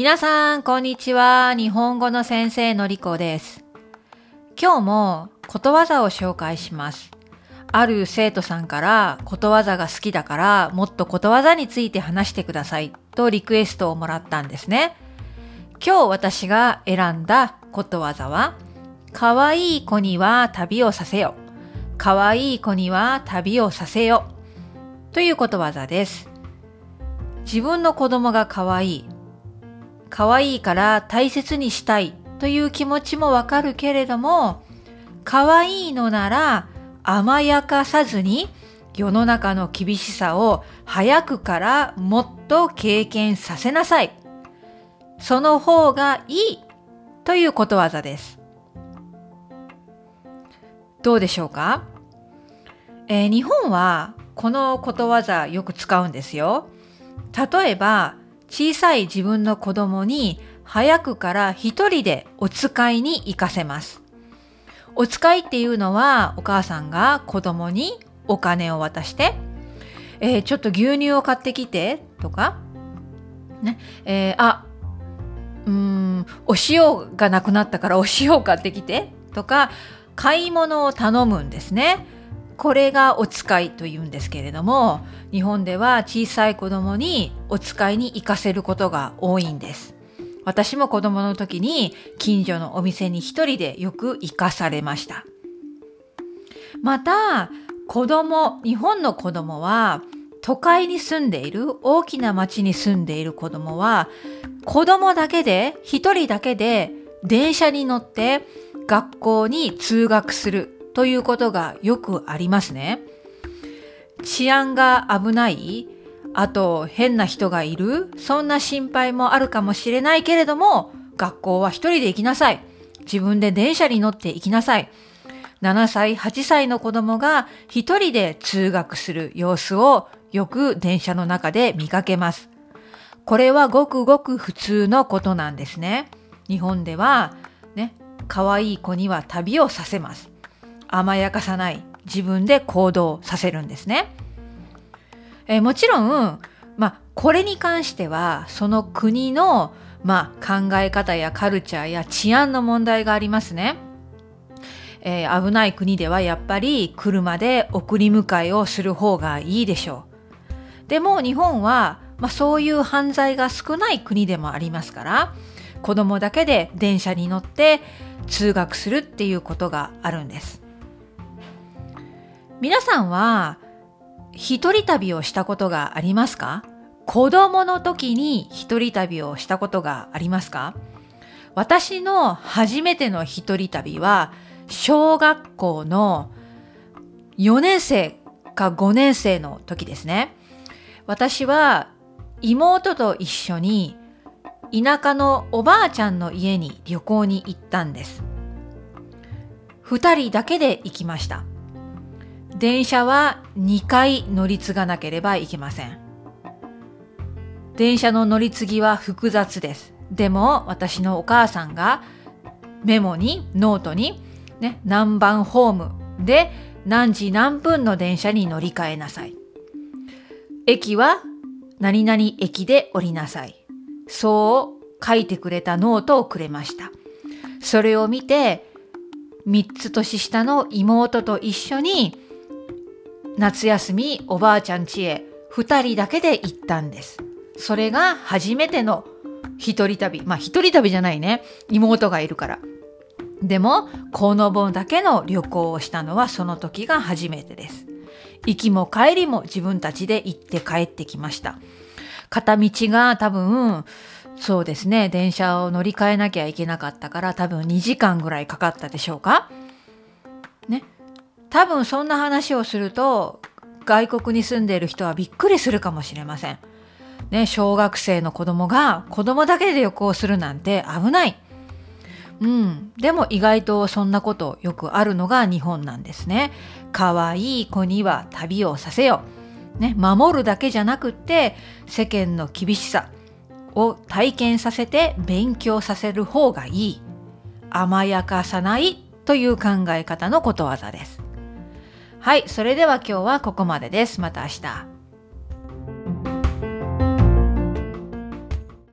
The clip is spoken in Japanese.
皆さん、こんにちは。日本語の先生のりこです。今日もことわざを紹介します。ある生徒さんからことわざが好きだからもっとことわざについて話してくださいとリクエストをもらったんですね。今日私が選んだことわざは、かわいい子には旅をさせよ。かわいい子には旅をさせよ。ということわざです。自分の子供がかわいい。可愛いから大切にしたいという気持ちもわかるけれども、可愛いのなら甘やかさずに世の中の厳しさを早くからもっと経験させなさい。その方がいいということわざです。どうでしょうか、えー日本はこのことわざよく使うんですよ。例えば、小さい自分の子供に早くから一人でお使いに行かせます。お使いっていうのはお母さんが子供にお金を渡して、えーちょっと牛乳を買ってきてとか、ね、えーあ、うーん、お塩がなくなったからお塩を買ってきてとか、買い物を頼むんですね。これがお使いと言うんですけれども、日本では小さい子供にお使いに行かせることが多いんです。私も子供の時に近所のお店に一人でよく行かされました。また、子供、日本の子供は都会に住んでいる、大きな町に住んでいる子供は子供だけで、一人だけで電車に乗って学校に通学するということがよくありますね。治安が危ない、あと変な人がいる、そんな心配もあるかもしれないけれども、学校は一人で行きなさい。自分で電車に乗って行きなさい。7歳、8歳の子供が一人で通学する様子をよく電車の中で見かけます。これはごくごく普通のことなんですね。日本では、ね、可愛い子には旅をさせます。甘やかさない。自分で行動させるんですね。えーもちろん、まあ、これに関しては、その国の、まあ、考え方やカルチャーや治安の問題がありますね。えー危ない国ではやっぱり車で送り迎えをする方がいいでしょう。でも日本は、まあ、そういう犯罪が少ない国でもありますから、子供だけで電車に乗って通学するっていうことがあるんです。皆さんは一人旅をしたことがありますか？子供の時に一人旅をしたことがありますか？私の初めての一人旅は小学校の4年生か5年生の時ですね。私は妹と一緒に田舎のおばあちゃんの家に旅行に行ったんです。二人だけで行きました。電車は2回乗り継がなければいけません。電車の乗り継ぎは複雑です。でも私のお母さんがメモに、ノートに、ね、何番ホームで何時何分の電車に乗り換えなさい。駅は何々駅で降りなさい。そう書いてくれたノートをくれました。それを見て、3つ年下の妹と一緒に夏休みおばあちゃん家へ2人だけで行ったんです。それが初めての一人旅。まあ一人旅じゃないね。妹がいるから。でも、この盆だけの旅行をしたのはその時が初めてです。行きも帰りも自分たちで行って帰ってきました。片道が多分、そうですね、電車を乗り換えなきゃいけなかったから多分2時間ぐらいかかったでしょうか。多分そんな話をすると、外国に住んでいる人はびっくりするかもしれません。ね、小学生の子供が子供だけで旅行するなんて危ない。うん。でも意外とそんなことよくあるのが日本なんですね。可愛い子には旅をさせよ。ね、守るだけじゃなくって世間の厳しさを体験させて勉強させる方がいい。甘やかさないという考え方のことわざです。はい、それでは今日はここまでです。また明日。